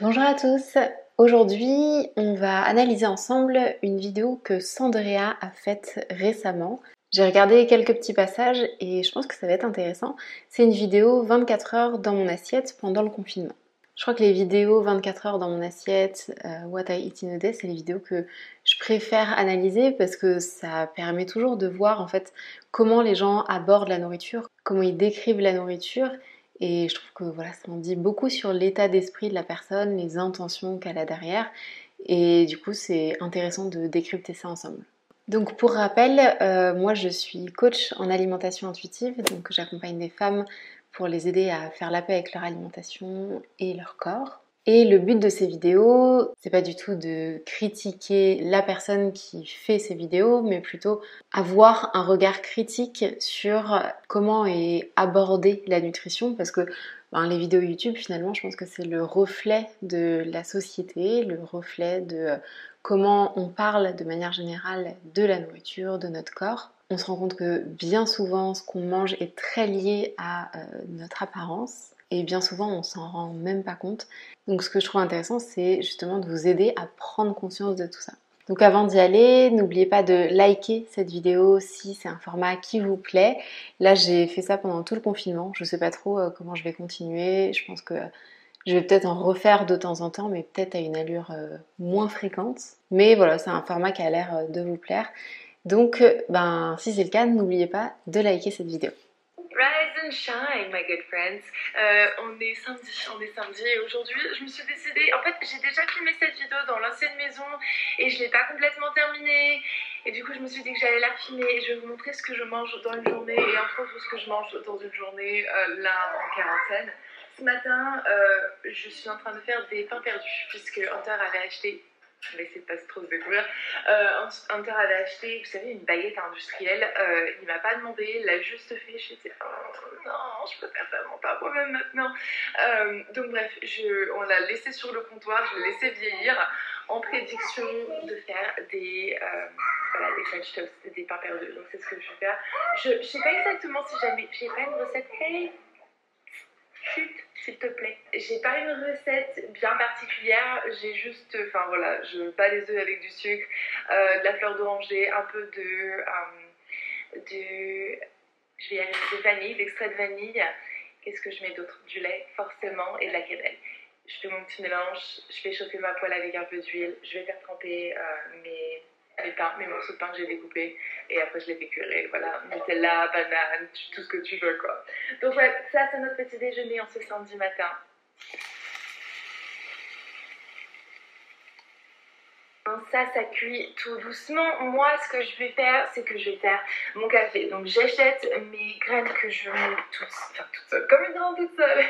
Bonjour à tous, aujourd'hui on va analyser ensemble une vidéo que Sandrea a faite récemment. J'ai regardé quelques petits passages et je pense que ça va être intéressant. C'est une vidéo 24 heures dans mon assiette pendant le confinement. Je crois que les vidéos 24 heures dans mon assiette, euh, What I Eat in a Day, c'est les vidéos que je préfère analyser parce que ça permet toujours de voir en fait comment les gens abordent la nourriture, comment ils décrivent la nourriture et je trouve que voilà, ça en dit beaucoup sur l'état d'esprit de la personne, les intentions qu'elle a derrière. Et du coup, c'est intéressant de décrypter ça ensemble. Donc pour rappel, euh, moi je suis coach en alimentation intuitive, donc j'accompagne des femmes pour les aider à faire la paix avec leur alimentation et leur corps. Et le but de ces vidéos, c'est pas du tout de critiquer la personne qui fait ces vidéos, mais plutôt avoir un regard critique sur comment est abordée la nutrition, parce que ben, les vidéos YouTube, finalement, je pense que c'est le reflet de la société, le reflet de comment on parle de manière générale de la nourriture, de notre corps. On se rend compte que bien souvent, ce qu'on mange est très lié à euh, notre apparence et bien souvent on s'en rend même pas compte. Donc ce que je trouve intéressant c'est justement de vous aider à prendre conscience de tout ça. Donc avant d'y aller, n'oubliez pas de liker cette vidéo si c'est un format qui vous plaît. Là j'ai fait ça pendant tout le confinement, je sais pas trop euh, comment je vais continuer, je pense que je vais peut-être en refaire de temps en temps, mais peut-être à une allure euh, moins fréquente. Mais voilà, c'est un format qui a l'air euh, de vous plaire. Donc, ben, si c'est le cas, n'oubliez pas de liker cette vidéo. Rise and shine, my good friends. Euh, on est samedi, on est samedi et aujourd'hui, je me suis décidée. En fait, j'ai déjà filmé cette vidéo dans l'ancienne maison et je l'ai pas complètement terminée. Et du coup, je me suis dit que j'allais la filmer et je vais vous montrer ce que je mange dans une journée et entre autres ce que je mange dans une journée euh, là en quarantaine. Ce matin, euh, je suis en train de faire des pains perdus puisque Hunter avait acheté essayer de pas trop se découvrir. Euh, Hunter avait acheté, vous savez, une baguette industrielle. Euh, il m'a pas demandé, il l'a juste fait. Dit, oh non, je faire vraiment pas moi-même maintenant. Euh, donc bref, je, on l'a laissé sur le comptoir, je l'ai laissé vieillir en prédiction de faire des, euh, voilà, des French toast, des pains perdus. Donc c'est ce que je vais faire. Je, je sais pas exactement si j'avais, j'ai pas une recette. Hey, chut s'il te plaît. J'ai pas une recette bien particulière, j'ai juste, enfin voilà, je bats les œufs avec du sucre, euh, de la fleur d'oranger, un peu de, euh, de, je vais y arriver, de vanille, d'extrait de vanille. Qu'est-ce que je mets d'autre? Du lait, forcément, et de la cannelle. Je fais mon petit mélange, je fais chauffer ma poêle avec un peu d'huile, je vais faire tremper euh, mes pains, mes morceaux de pain que j'ai découpés et après je les fais cuire. Voilà, Nutella, banane, tout ce que tu veux quoi. Donc ouais, ça c'est notre petit déjeuner en ce samedi matin. Ça, ça cuit tout doucement. Moi, ce que je vais faire, c'est que je vais faire mon café. Donc, j'achète mes graines que je moue toute, enfin, toute seule, comme une grande toute seule,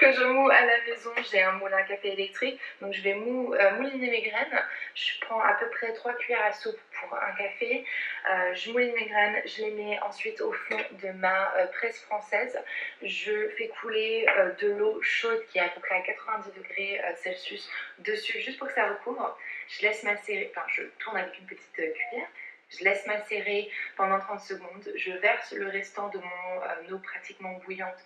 que je moue à la maison. J'ai un moulin café électrique. Donc, je vais mou, euh, mouliner mes graines. Je prends à peu près 3 cuillères à soupe pour un café. Euh, je mouline mes graines. Je les mets ensuite au fond de ma euh, presse française. Je fais couler de l'eau chaude qui est à peu près à 90 degrés Celsius dessus, juste pour que ça recouvre. Je laisse macérer, enfin je tourne avec une petite euh, cuillère, je laisse macérer pendant 30 secondes, je verse le restant de mon euh, eau pratiquement bouillante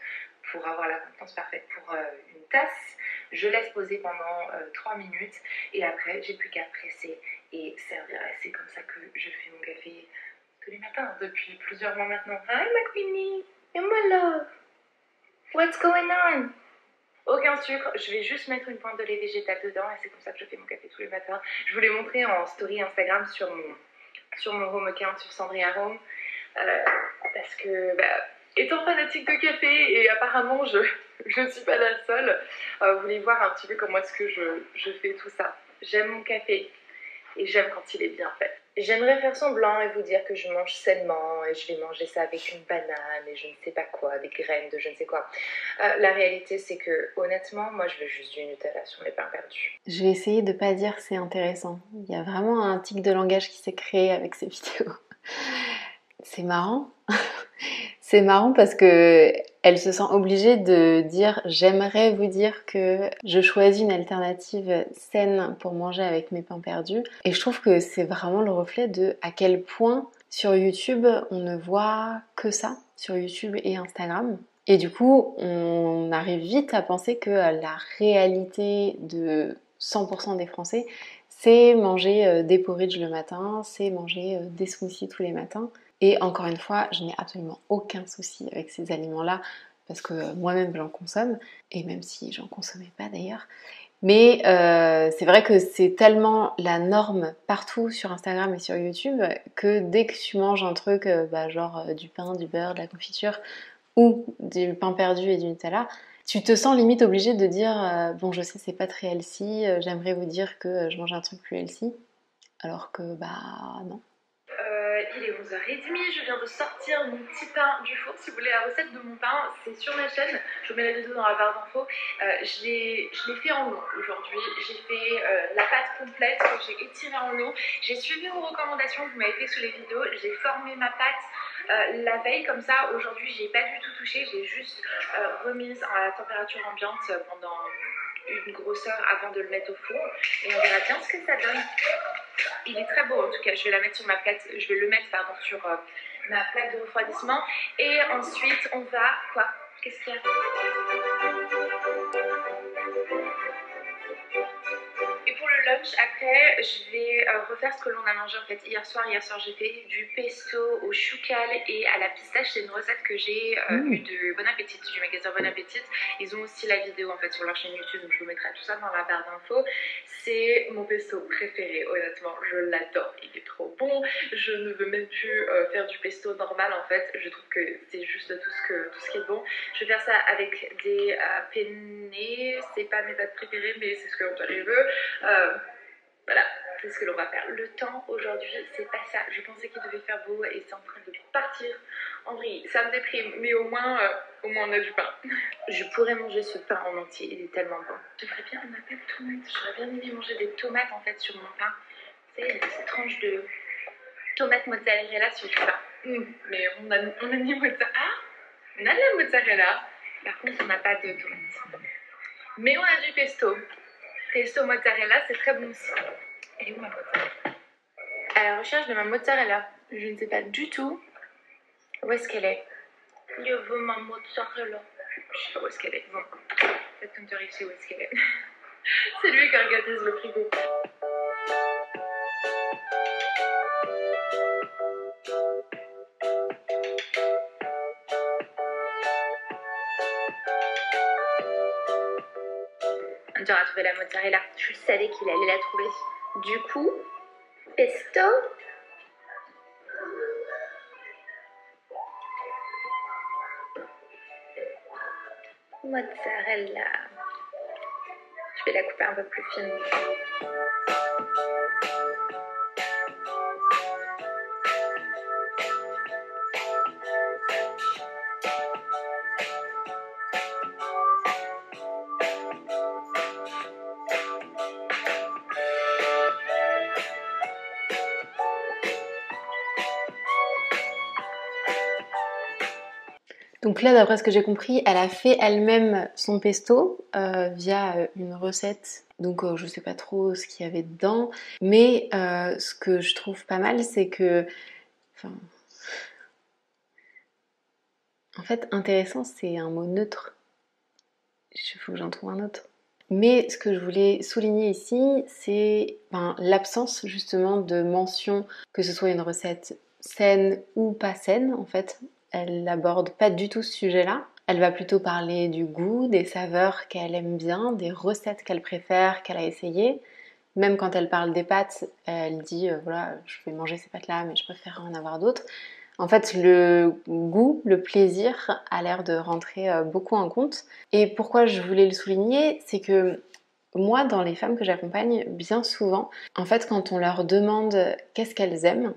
pour avoir la contenance parfaite pour euh, une tasse. Je laisse poser pendant 3 minutes et après j'ai plus qu'à presser et servir. C'est comme ça que je fais mon café tous les matins depuis plusieurs mois maintenant. Hi my queenie, and my love, what's going on? Aucun sucre, je vais juste mettre une pointe de lait végétal dedans et c'est comme ça que je fais mon café tous les matins. Je vous l'ai montré en story Instagram sur mon, sur mon home account sur Sandria Home euh, parce que bah, étant fanatique de café et apparemment je ne suis pas la seule, euh, vous voulez voir un petit peu comment est-ce que je, je fais tout ça. J'aime mon café et j'aime quand il est bien fait. J'aimerais faire semblant et vous dire que je mange sainement et je vais manger ça avec une banane et je ne sais pas quoi, des graines de je ne sais quoi. Euh, la réalité, c'est que honnêtement, moi, je veux juste du Nutella sur mes pains perdus. Je vais essayer de pas dire c'est intéressant. Il y a vraiment un tic de langage qui s'est créé avec ces vidéos. C'est marrant. c'est marrant parce que elle se sent obligée de dire j'aimerais vous dire que je choisis une alternative saine pour manger avec mes pains perdus. Et je trouve que c'est vraiment le reflet de à quel point sur YouTube on ne voit que ça, sur YouTube et Instagram. Et du coup, on arrive vite à penser que la réalité de 100% des Français, c'est manger euh, des porridge le matin, c'est manger euh, des smoothies tous les matins. Et encore une fois, je n'ai absolument aucun souci avec ces aliments-là parce que moi-même j'en consomme, et même si j'en consommais pas d'ailleurs. Mais euh, c'est vrai que c'est tellement la norme partout sur Instagram et sur YouTube que dès que tu manges un truc, bah, genre du pain, du beurre, de la confiture ou du pain perdu et du Nutella, tu te sens limite obligé de dire euh, bon je sais c'est pas très healthy, euh, j'aimerais vous dire que euh, je mange un truc plus healthy, alors que bah non. Il est 11h30, je viens de sortir mon petit pain du four. Si vous voulez la recette de mon pain, c'est sur ma chaîne. Je vous mets la vidéo dans la barre d'infos. je l'ai fait en eau aujourd'hui. J'ai fait la pâte complète j'ai étirée en eau. J'ai suivi vos recommandations que vous m'avez fait sous les vidéos. J'ai formé ma pâte euh, la veille, comme ça, aujourd'hui, j'ai pas du tout touché, j'ai juste euh, remise à la température ambiante pendant une grosse heure avant de le mettre au four. Et on verra bien ce que ça donne. Il est très beau en tout cas, je vais la mettre sur ma plate, je vais le mettre pardon sur euh, ma plaque de refroidissement. Et ensuite on va quoi? Qu'est-ce qu'il y a? Après, je vais euh, refaire ce que l'on a mangé en fait hier soir. Hier soir, j'ai fait du pesto au choucal et à la pistache. C'est une recette que j'ai euh, mmh. eue de Bon Appétit, du magasin Bon Appétit. Ils ont aussi la vidéo en fait sur leur chaîne YouTube, donc je vous mettrai tout ça dans la barre d'infos. C'est mon pesto préféré, honnêtement, je l'adore. Il est trop bon. Je ne veux même plus euh, faire du pesto normal en fait. Je trouve que c'est juste tout ce, que, tout ce qui est bon. Je vais faire ça avec des penne. C'est pas mes pâtes préférées, mais c'est ce que je veux. Voilà, c'est ce que l'on va faire. Le temps aujourd'hui, c'est pas ça. Je pensais qu'il devait faire beau et c'est en train de partir en vrille. Ça me déprime, mais au moins, euh, au moins on a du pain. Je pourrais manger ce pain en entier, il est tellement bon. J'aimerais bien un appel de tomates. J'aurais bien aimé manger des tomates en fait sur mon pain. Vous savez, ces tranches de tomates mozzarella sur du pain. Hum, mais on a, on ni mozzarella. Ah, on a de la mozzarella. Par contre, on n'a pas de tomates. Mais on a du pesto. Pesto mozzarella, c'est très bon aussi. Elle est où ma mozzarella À la recherche de ma mozzarella. Je ne sais pas du tout où est-ce qu'elle est. Je veux ma mozzarella. Je sais pas où est-ce qu'elle est. Bon, peut-être sait où est-ce qu'elle est. c'est lui qui organise le frigo. À trouver la mozzarella. Je savais qu'il allait la trouver. Du coup, pesto. Mozzarella. Je vais la couper un peu plus fine. Donc là, d'après ce que j'ai compris, elle a fait elle-même son pesto euh, via euh, une recette. Donc euh, je sais pas trop ce qu'il y avait dedans. Mais ce que je trouve pas mal, c'est que... Enfin... En fait, intéressant, c'est un mot neutre. Il faut que j'en trouve un autre. Mais ce que je voulais souligner ici, c'est ben, l'absence justement de mention que ce soit une recette saine ou pas saine en fait elle n'aborde pas du tout ce sujet-là. Elle va plutôt parler du goût, des saveurs qu'elle aime bien, des recettes qu'elle préfère, qu'elle a essayées. Même quand elle parle des pâtes, elle dit euh, voilà, je vais manger ces pâtes-là, mais je préfère en avoir d'autres. En fait, le goût, le plaisir a l'air de rentrer euh, beaucoup en compte. Et pourquoi je voulais le souligner, c'est que moi, dans les femmes que j'accompagne, bien souvent, en fait, quand on leur demande qu'est-ce qu'elles aiment,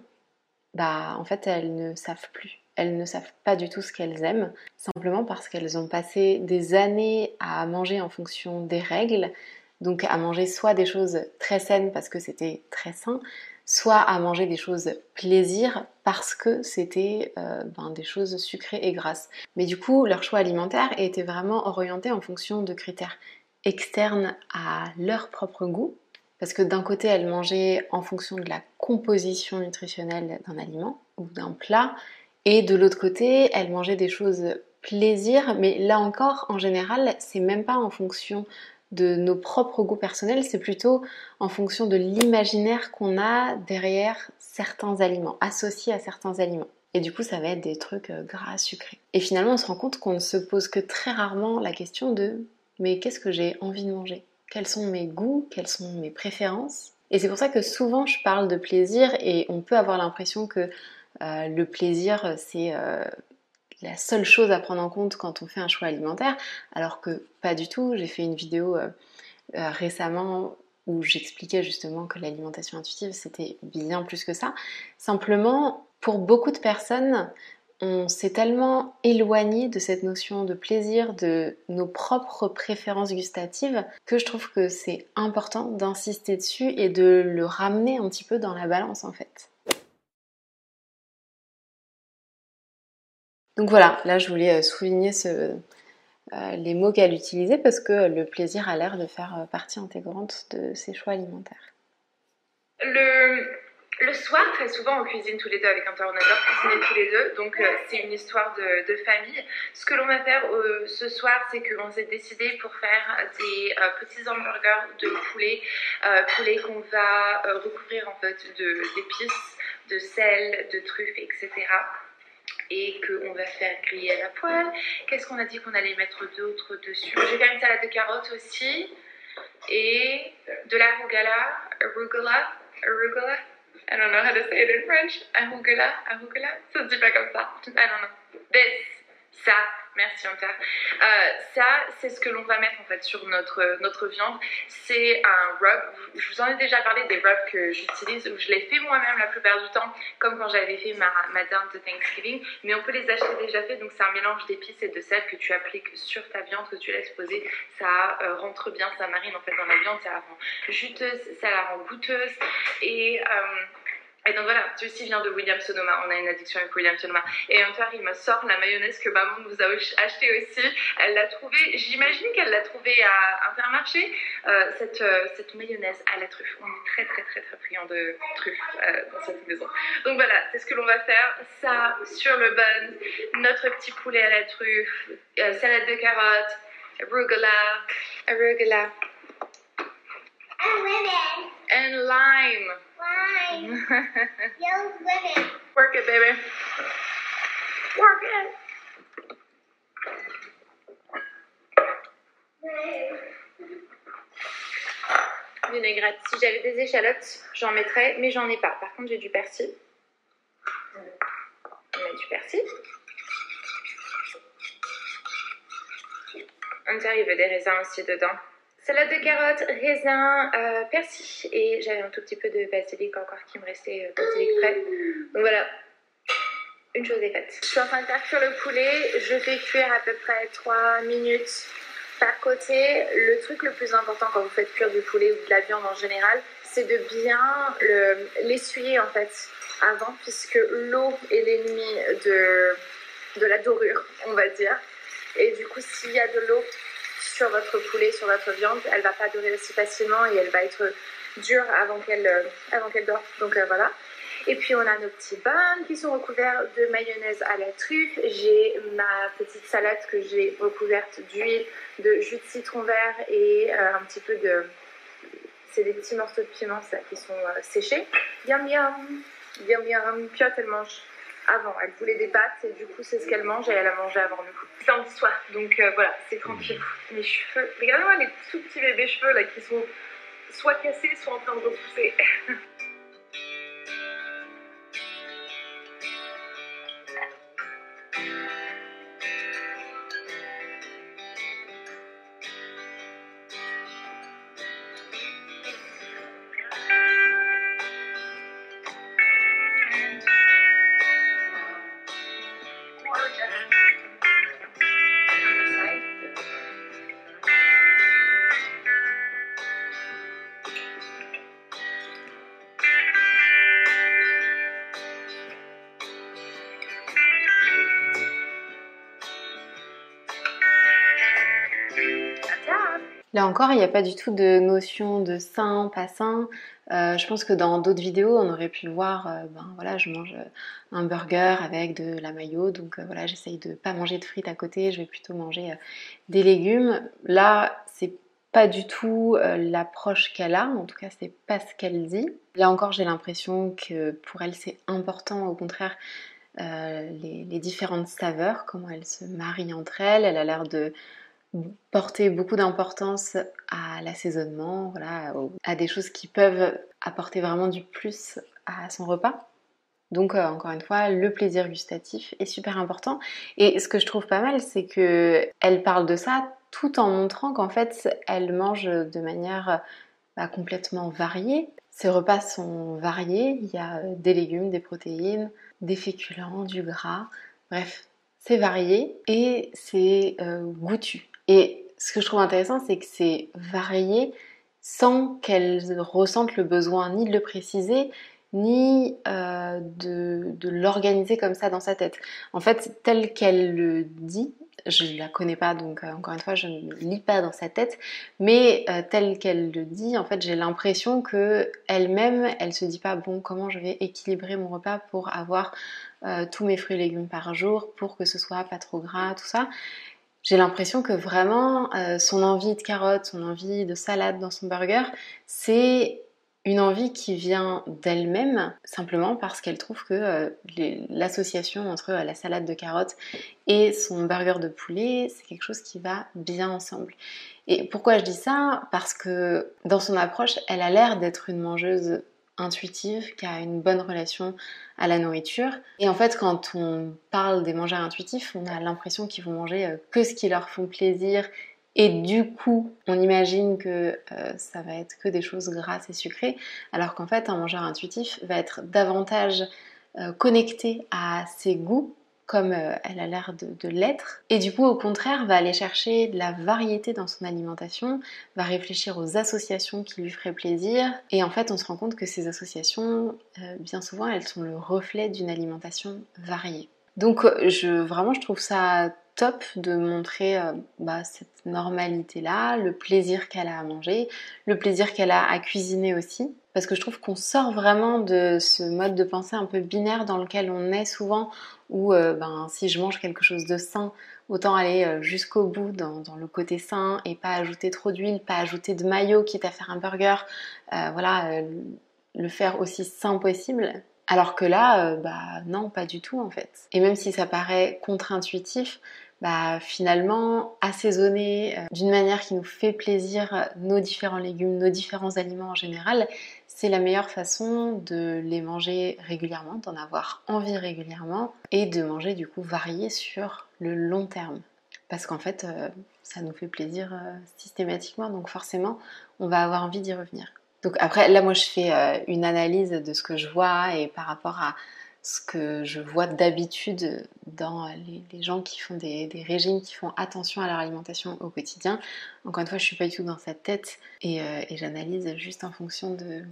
bah, en fait, elles ne savent plus elles ne savent pas du tout ce qu'elles aiment, simplement parce qu'elles ont passé des années à manger en fonction des règles, donc à manger soit des choses très saines parce que c'était très sain, soit à manger des choses plaisir parce que c'était euh, ben, des choses sucrées et grasses. Mais du coup, leur choix alimentaire était vraiment orienté en fonction de critères externes à leur propre goût, parce que d'un côté, elles mangeaient en fonction de la composition nutritionnelle d'un aliment. Ou d'un plat, et de l'autre côté, elle mangeait des choses plaisir, mais là encore, en général, c'est même pas en fonction de nos propres goûts personnels, c'est plutôt en fonction de l'imaginaire qu'on a derrière certains aliments, associés à certains aliments. Et du coup, ça va être des trucs euh, gras, sucrés. Et finalement, on se rend compte qu'on ne se pose que très rarement la question de mais qu'est-ce que j'ai envie de manger? Quels sont mes goûts? Quelles sont mes préférences? Et c'est pour ça que souvent je parle de plaisir et on peut avoir l'impression que euh, le plaisir c'est euh, la seule chose à prendre en compte quand on fait un choix alimentaire, alors que pas du tout. J'ai fait une vidéo récemment où j'expliquais justement que l'alimentation intuitive c'était bien plus que ça. Simplement, pour beaucoup de personnes, on s'est tellement éloigné de cette notion de plaisir, de nos propres préférences gustatives, que je trouve que c'est important d'insister dessus et de le ramener un petit peu dans la balance en fait. Donc voilà, là je voulais euh, souligner euh, les mots qu'elle utilisait parce que le plaisir a l'air de faire euh, partie intégrante de ses choix alimentaires. Le, soir, très souvent, on cuisine tous les deux avec un on adore cuisiner tous les deux, donc c'est une histoire de, famille. Ce que l'on va faire ce soir, c'est que l'on s'est décidé pour faire des petits hamburgers de poulet, poulet qu'on va recouvrir en fait d'épices, de sel, de truffes, etc et qu'on va faire griller à la poêle. Qu'est-ce qu'on a dit qu'on allait mettre d'autre dessus? Je vais faire une salade de carottes aussi et de l'arugula, arugula, arugula. I don't know how to say it in French. Arugula, arugula. Ça se dit pas comme ça. I don't know. This, ça, Merci Hunter. Euh, ça, c'est ce que l'on va mettre en fait sur notre, notre viande. C'est un rub. Je vous en ai déjà parlé des rubs que j'utilise, où je les fais moi-même la plupart du temps, comme quand j'avais fait ma, ma de Thanksgiving. Mais on peut les acheter déjà faits, donc c'est un mélange d'épices et de sel que tu appliques sur ta viande, que tu laisses poser. Ça euh, rentre bien, ça marine en fait dans la viande, ça la rend juteuse, ça la rend goûteuse. Et. Euh, et donc voilà, ceci vient de William Sonoma. On a une addiction avec William Sonoma. Et un soir, il me sort la mayonnaise que maman nous a acheté aussi. Elle l'a trouvée, j'imagine qu'elle l'a trouvée à Intermarché, euh, cette, euh, cette mayonnaise à la truffe. On est très très très très friand de truffe euh, dans cette maison. Donc voilà, c'est ce que l'on va faire. Ça sur le bun, notre petit poulet à la truffe, salade de carottes, arugula, arugula. And lime. Why? Yellow. Work it, baby. Work it. Vinaigrette. Si j'avais des échalotes, j'en mettrais, mais j'en ai pas. Par contre, j'ai du persil. On met du persil. Il veut des raisins aussi dedans. Salade de carottes, raisin, euh, persil et j'avais un tout petit peu de basilic encore qui me restait euh, basilic frais. Donc voilà, une chose est faite. Je suis en train de faire cuire le poulet, je fais cuire à peu près 3 minutes par côté. Le truc le plus important quand vous faites cuire du poulet ou de la viande en général, c'est de bien l'essuyer en fait avant puisque l'eau est l'ennemi de, de la dorure, on va dire. Et du coup, s'il y a de l'eau sur votre poulet, sur votre viande, elle va pas durer aussi facilement et elle va être dure avant qu'elle euh, avant qu'elle dort. Donc euh, voilà. Et puis on a nos petits buns qui sont recouverts de mayonnaise à la truffe. J'ai ma petite salade que j'ai recouverte d'huile, de jus de citron vert et euh, un petit peu de... C'est des petits morceaux de piment ça, qui sont séchés. Yum yum Yum yum Piotte elle mange avant. Elle voulait des pâtes et du coup c'est ce qu'elle mange et elle a mangé avant nous. C'est un soir, donc euh, voilà, c'est tranquille. Mes cheveux, regardez-moi les tout petits bébés cheveux là qui sont soit cassés, soit en train de repousser. Encore, il n'y a pas du tout de notion de sain, pas sain. Euh, je pense que dans d'autres vidéos, on aurait pu voir, euh, ben voilà, je mange un burger avec de la mayo, donc euh, voilà, j'essaye de pas manger de frites à côté, je vais plutôt manger des légumes. Là, c'est pas du tout l'approche qu'elle a, en tout cas, c'est pas ce qu'elle dit. Là encore, j'ai l'impression que pour elle, c'est important, au contraire, les, les différentes saveurs, comment elles se marient entre elles. Elle a l'air de porter beaucoup d'importance à l'assaisonnement, voilà, à des choses qui peuvent apporter vraiment du plus à son repas. Donc euh, encore une fois, le plaisir gustatif est super important. Et ce que je trouve pas mal, c'est que elle parle de ça tout en montrant qu'en fait, elle mange de manière bah, complètement variée. Ses repas sont variés. Il y a des légumes, des protéines, des féculents, du gras. Bref, c'est varié et c'est euh, goûtu. Et ce que je trouve intéressant, c'est que c'est varié sans qu'elle ressente le besoin ni de le préciser, ni euh, de, l'organiser comme ça dans sa tête. En fait, tel qu'elle le dit, je ne la connais pas, donc euh, encore une fois, je ne lis pas dans sa tête, mais euh, tel qu'elle le dit, en fait, j'ai l'impression que elle-même, elle se dit pas bon, comment je vais équilibrer mon repas pour avoir tous mes fruits et légumes par jour, pour que ce soit pas trop gras, tout ça j'ai l'impression que vraiment euh, son envie de carottes, son envie de salade dans son burger, c'est une envie qui vient d'elle-même simplement parce qu'elle trouve que euh, l'association entre euh, la salade de carottes et son burger de poulet, c'est quelque chose qui va bien ensemble. Et pourquoi je dis ça? Parce que dans son approche, elle a l'air d'être une mangeuse intuitive, qui a une bonne relation à la nourriture. Et en fait, quand on parle des mangeurs intuitifs, on a l'impression qu'ils vont manger euh, que ce qui leur font plaisir. Et du coup, on imagine que euh, ça va être que des choses grasses et sucrées, alors qu'en fait, un mangeur intuitif va être davantage euh, connecté à ses goûts comme euh, elle a l'air de, l'être. Et du coup, au contraire, va aller chercher de la variété dans son alimentation, va réfléchir aux associations qui lui feraient plaisir. Et en fait, on se rend compte que ces associations, euh, bien souvent, elles sont le reflet d'une alimentation variée. Donc, euh, je, vraiment, je trouve ça top de montrer bah, cette normalité-là, le plaisir qu'elle a à manger, le plaisir qu'elle a à cuisiner aussi. Parce que je trouve qu'on sort vraiment de ce mode de pensée un peu binaire dans lequel on est souvent où euh, ben, si je mange quelque chose de sain, autant aller euh, jusqu'au bout dans, le côté sain et pas ajouter trop d'huile, pas ajouter de maillot quitte à faire un burger, euh, voilà, le faire aussi sain possible. Alors que là, bah non, pas du tout en fait. Et même si ça paraît contre-intuitif, bah, finalement assaisonner d'une manière qui nous fait plaisir nos différents légumes, nos différents aliments en général, c'est la meilleure façon de les manger régulièrement, d'en avoir envie régulièrement et de manger du coup varié sur le long terme. Parce qu'en fait, euh, ça nous fait plaisir euh, systématiquement, donc forcément, on va avoir envie d'y revenir. Donc après, là, moi, je fais euh, une analyse de ce que je vois et par rapport à ce que je vois d'habitude dans les, gens qui font des, régimes, qui font attention à leur alimentation au quotidien. Encore une fois, je suis pas du tout dans cette tête et j'analyse juste en fonction de,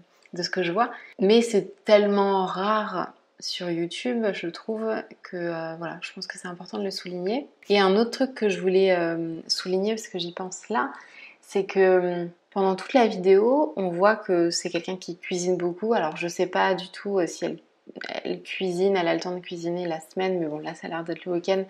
ce que je vois. Mais c'est tellement rare sur YouTube, je trouve que euh, voilà, je pense que c'est important de le souligner. Et un autre truc que je voulais euh, souligner parce que j'y pense là, c'est que euh, pendant toute la vidéo, on voit que c'est quelqu'un qui cuisine beaucoup. Alors je sais pas du tout si elle, elle, cuisine, elle a le temps de cuisiner la semaine, mais bon là ça a l'air d'être le week-end.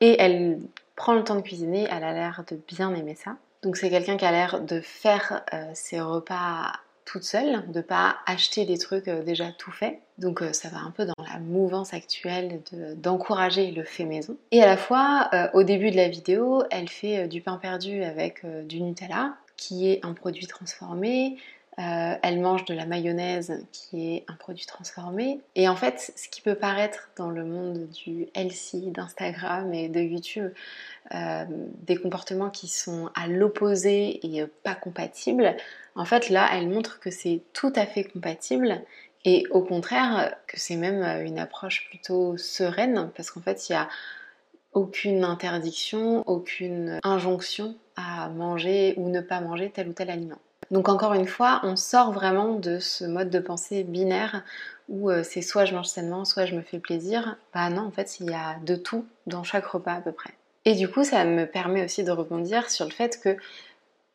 Et elle prend le temps de cuisiner, elle a l'air de bien aimer ça. Donc c'est quelqu'un qui a l'air de faire ses repas toute seule, de pas acheter des trucs euh, déjà tout faits. Donc euh, ça va un peu dans la mouvance actuelle d'encourager le fait maison. Et à la fois, euh, au début de la vidéo, elle fait du pain perdu avec du Nutella, qui est un produit transformé. Elle mange de la mayonnaise, qui est un produit transformé. Et en fait, ce qui peut paraître dans le monde du healthy, d'Instagram et de YouTube, des comportements qui sont à l'opposé et pas compatibles, en fait, là, elle montre que c'est tout à fait compatible et au contraire que c'est même une approche plutôt sereine parce qu'en fait, il n'y a aucune interdiction, aucune injonction à manger ou ne pas manger tel ou tel aliment. Donc encore une fois, on sort vraiment de ce mode de pensée binaire où euh, c'est soit je mange sainement, soit je me fais plaisir. Bah non, en fait, il y a de tout dans chaque repas à peu près. Et du coup, ça me permet aussi de rebondir sur le fait que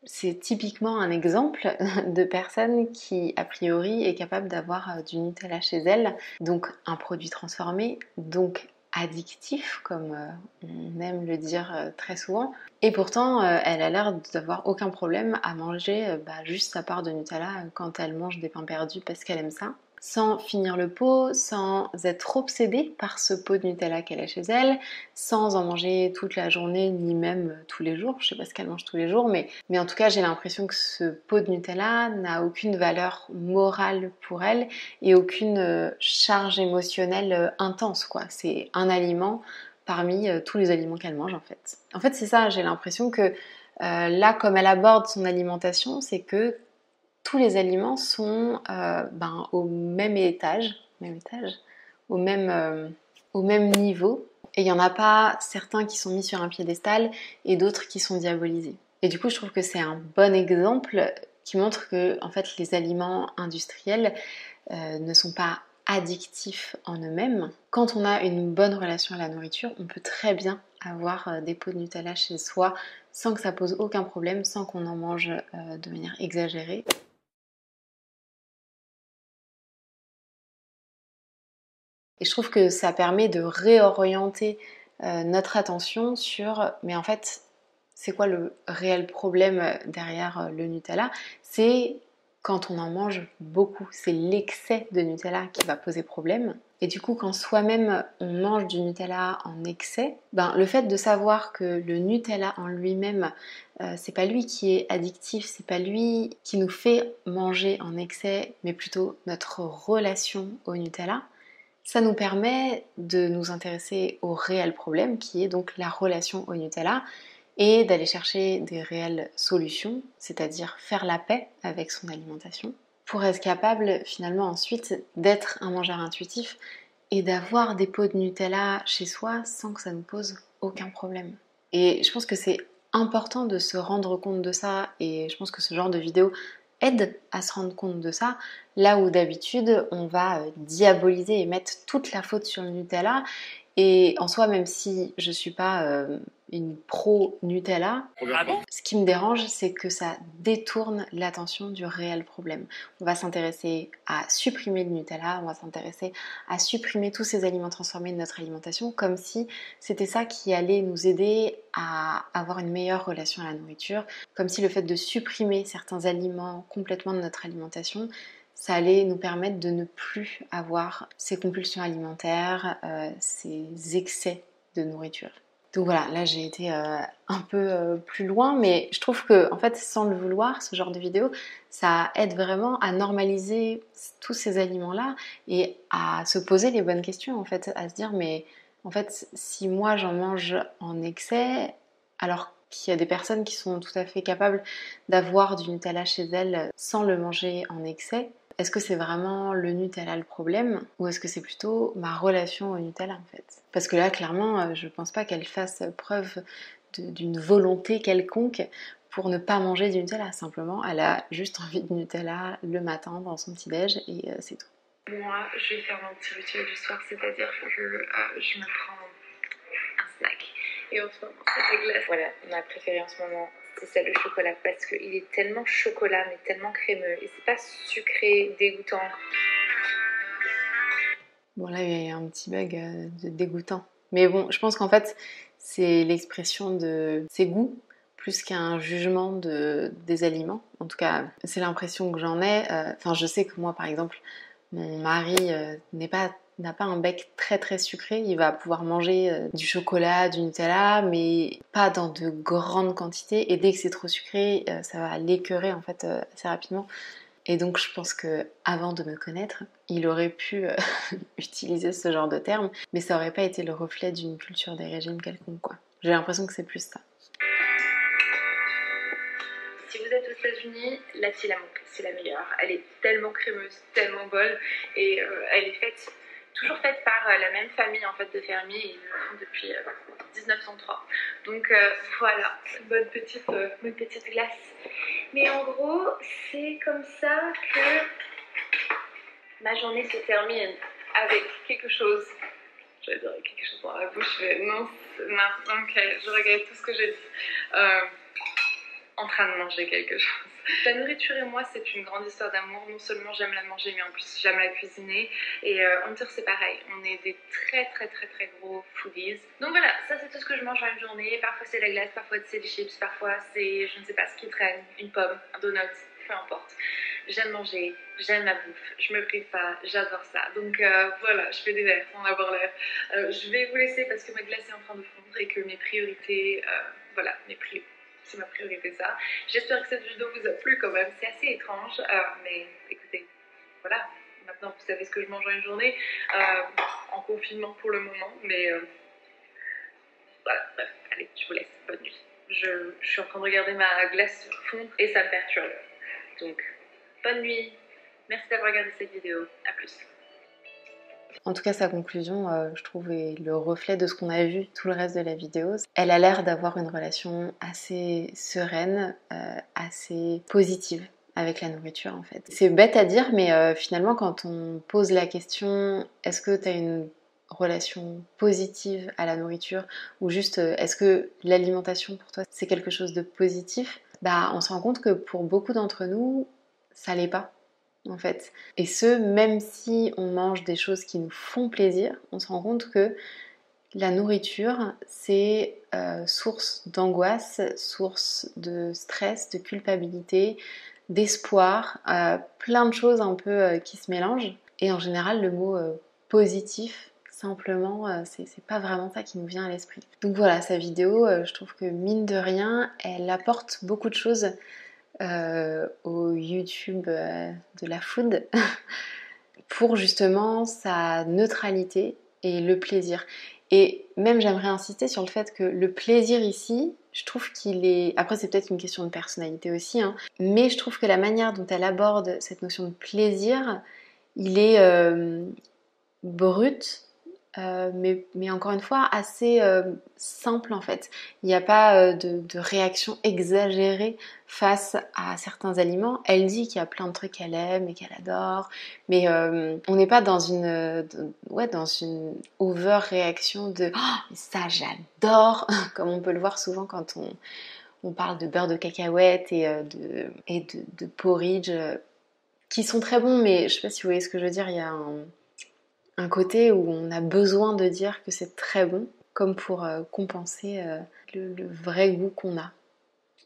c'est typiquement un exemple de personne qui, a priori, est capable d'avoir euh, du Nutella chez elle, donc un produit transformé, donc addictif, comme euh, on aime le dire euh, très souvent. Et pourtant, elle a l'air d'avoir aucun problème à manger bah, juste sa part de Nutella quand elle mange des pains perdus parce qu'elle aime ça sans finir le pot, sans être obsédée par ce pot de Nutella qu'elle a chez elle, sans en manger toute la journée ni même tous les jours. Je sais pas ce qu'elle mange tous les jours, mais, en tout cas j'ai l'impression que ce pot de Nutella n'a aucune valeur morale pour elle et aucune euh, charge émotionnelle euh, intense quoi. C'est un aliment parmi euh, tous les aliments qu'elle mange en fait. En fait c'est ça, j'ai l'impression que là comme elle aborde son alimentation, c'est que tous les aliments sont euh, ben, au même étage, même étage au, même, euh, au même niveau. Et il n'y en a pas certains qui sont mis sur un piédestal et d'autres qui sont diabolisés. Et du coup, je trouve que c'est un bon exemple qui montre que en fait, les aliments industriels euh, ne sont pas addictifs en eux-mêmes. Quand on a une bonne relation à la nourriture, on peut très bien avoir des pots de Nutella chez soi sans que ça pose aucun problème, sans qu'on en mange de manière exagérée. Et je trouve que ça permet de réorienter euh, notre attention sur, mais en fait, c'est quoi le réel problème derrière euh, le Nutella? C'est quand on en mange beaucoup, c'est l'excès de Nutella qui va poser problème. Et du coup, quand soi-même on mange du Nutella en excès, ben, le fait de savoir que le Nutella en lui-même, euh, c'est pas lui qui est addictif, c'est pas lui qui nous fait manger en excès, mais plutôt notre relation au Nutella, ça nous permet de nous intéresser au réel problème qui est donc la relation au Nutella et d'aller chercher des réelles solutions, c'est-à-dire faire la paix avec son alimentation, pour être capable finalement ensuite d'être un mangeur intuitif et d'avoir des pots de Nutella chez soi sans que ça nous pose aucun problème. Et je pense que c'est important de se rendre compte de ça et je pense que ce genre de vidéo aide à se rendre compte de ça, là où d'habitude on va euh, diaboliser et mettre toute la faute sur le Nutella. Et en soi, même si je suis pas euh, une pro Nutella. Ah Ce qui me dérange, c'est que ça détourne l'attention du réel problème. On va s'intéresser à supprimer le Nutella, on va s'intéresser à supprimer tous ces aliments transformés de notre alimentation, comme si c'était ça qui allait nous aider à avoir une meilleure relation à la nourriture, comme si le fait de supprimer certains aliments complètement de notre alimentation, ça allait nous permettre de ne plus avoir ces compulsions alimentaires, euh, ces excès de nourriture. Donc voilà, là j'ai été euh, un peu euh, plus loin, mais je trouve que en fait, sans le vouloir, ce genre de vidéo, ça aide vraiment à normaliser tous ces aliments-là et à se poser les bonnes questions, en fait, à se dire mais en fait, si moi j'en mange en excès, alors qu'il y a des personnes qui sont tout à fait capables d'avoir du Nutella chez elles sans le manger en excès, est-ce que c'est vraiment le Nutella le problème ou est-ce que c'est plutôt ma relation au Nutella en fait? Parce que là, clairement, euh, je pense pas qu'elle fasse preuve d'une volonté quelconque pour ne pas manger du Nutella. Simplement, elle a juste envie de Nutella le matin dans son petit-déj et euh, c'est tout. Moi, je vais faire mon petit rituel du soir, c'est-à-dire que euh, je me prends un snack. Et en ce moment, c'est la glace. Voilà, on a préféré en ce moment c'est ça le chocolat parce qu'il est tellement chocolat mais tellement crémeux et c'est pas sucré, dégoûtant. Bon là il y a un petit bug euh, dégoûtant. Mais bon, je pense qu'en fait c'est l'expression de ses goûts plus qu'un jugement de, des aliments. En tout cas, c'est l'impression que j'en ai. Euh, enfin, je sais que moi, par exemple, mon mari euh, n'est pas n'a pas un bec très très sucré, il va pouvoir manger euh, du chocolat, du Nutella, mais pas dans de grandes quantités. Et dès que c'est trop sucré, euh, ça va l'écœurer en fait euh, assez rapidement. Et donc je pense que avant de me connaître, il aurait pu utiliser ce genre de terme, mais ça aurait pas été le reflet d'une culture des régimes quelconque quoi. J'ai l'impression que c'est plus ça. Si vous êtes aux États-Unis, la c'est la meilleure. Elle est tellement crémeuse, tellement bonne, et elle est faite toujours faite par euh, la même famille en fait de fermiers, ils le font depuis 1903. Euh, Donc euh, voilà, bonne petite, bonne petite glace. Mais en gros, c'est comme ça que ma journée se termine avec quelque chose. J'allais dire quelque chose dans la bouche, mais non, non, ok, je regrette tout ce que j'ai dit. En train de manger quelque chose. La nourriture et moi, c'est une grande histoire d'amour. Non seulement j'aime la manger, mais en plus j'aime la cuisiner. Et euh, on tire, c'est pareil. On est des très très très très gros foodies. Donc voilà, ça c'est tout ce que je mange en une journée. Parfois c'est la glace, parfois c'est des chips, parfois c'est je ne sais pas ce qui traîne, une pomme, un donut, peu importe. J'aime manger, j'aime la bouffe, je me prive pas, j'adore ça. Donc euh, voilà, je fais des verres sans avoir l'air. Euh, je vais vous laisser parce que ma glace est en train de fondre et que mes priorités, voilà, mes priorités c'est ma priorité ça. J'espère que cette vidéo vous a plu quand même, c'est assez étrange, euh, mais écoutez, voilà, maintenant vous savez ce que je mange en une journée, euh, en confinement pour le moment, mais euh, voilà, bref, allez, je vous laisse, bonne nuit. Je, suis en train de regarder ma glace fondre et ça me perturbe. Donc, bonne nuit, merci d'avoir regardé cette vidéo, à plus. En tout cas, sa conclusion, euh, je trouve, est le reflet de ce qu'on a vu tout le reste de la vidéo. Elle a l'air d'avoir une relation assez sereine, euh, assez positive avec la nourriture en fait. C'est bête à dire, mais euh, finalement, quand on pose la question, est-ce que tu as une relation positive à la nourriture ou juste est-ce que l'alimentation pour toi c'est quelque chose de positif? Bah on se rend compte que pour beaucoup d'entre nous ça l'est pas en fait. Et ce, même si on mange des choses qui nous font plaisir, on se rend compte que la nourriture, c'est euh, source d'angoisse, source de stress, de culpabilité, d'espoir, euh, plein de choses un peu euh, qui se mélangent. Et en général, le mot positif, simplement, c'est pas vraiment ça qui nous vient à l'esprit. Donc voilà, sa vidéo, je trouve que mine de rien, elle apporte beaucoup de choses euh, au YouTube euh, de la food pour justement sa neutralité et le plaisir. Et même j'aimerais insister sur le fait que le plaisir ici, je trouve qu'il est... Après c'est peut-être une question de personnalité aussi, hein, mais je trouve que la manière dont elle aborde cette notion de plaisir, il est euh, brut, euh, mais, mais, encore une fois assez euh, simple en fait. Il n'y a pas euh, de, réaction exagérée face à certains aliments. Elle dit qu'il y a plein de trucs qu'elle aime et qu'elle adore, mais on n'est pas dans une, ouais, dans une over réaction de oh, ça j'adore, comme on peut le voir souvent quand on, on parle de beurre de cacahuète et, de, et de porridge, qui sont très bons, mais je sais pas si vous voyez ce que je veux dire. Il y a un un côté où on a besoin de dire que c'est très bon, comme pour euh, compenser euh, le, vrai goût qu'on a.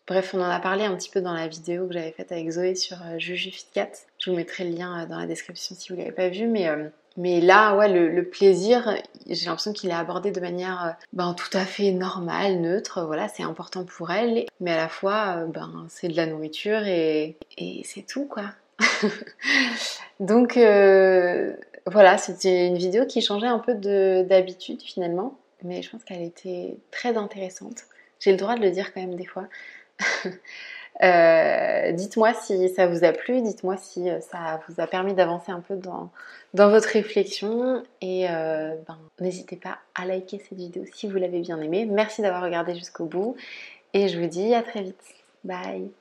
Bref, on en a parlé un petit peu dans la vidéo que j'avais faite avec Zoé sur euh, Juju Fitcat. Je vous mettrai le lien dans la description si vous ne l'avez pas vu, mais, là, ouais, le, plaisir, j'ai l'impression qu'il est abordé de manière ben, tout à fait normale, neutre. Voilà, c'est important pour elle, mais à la fois, ben, c'est de la nourriture et, et c'est tout, quoi. Donc, voilà, c'était une vidéo qui changeait un peu d'habitude finalement, mais je pense qu'elle était très intéressante. J'ai le droit de le dire quand même des fois. Euh, dites-moi si ça vous a plu, dites-moi si euh, ça vous a permis d'avancer un peu dans, votre réflexion et euh, ben, n'hésitez pas à liker cette vidéo si vous l'avez bien aimée. Merci d'avoir regardé jusqu'au bout et je vous dis à très vite. Bye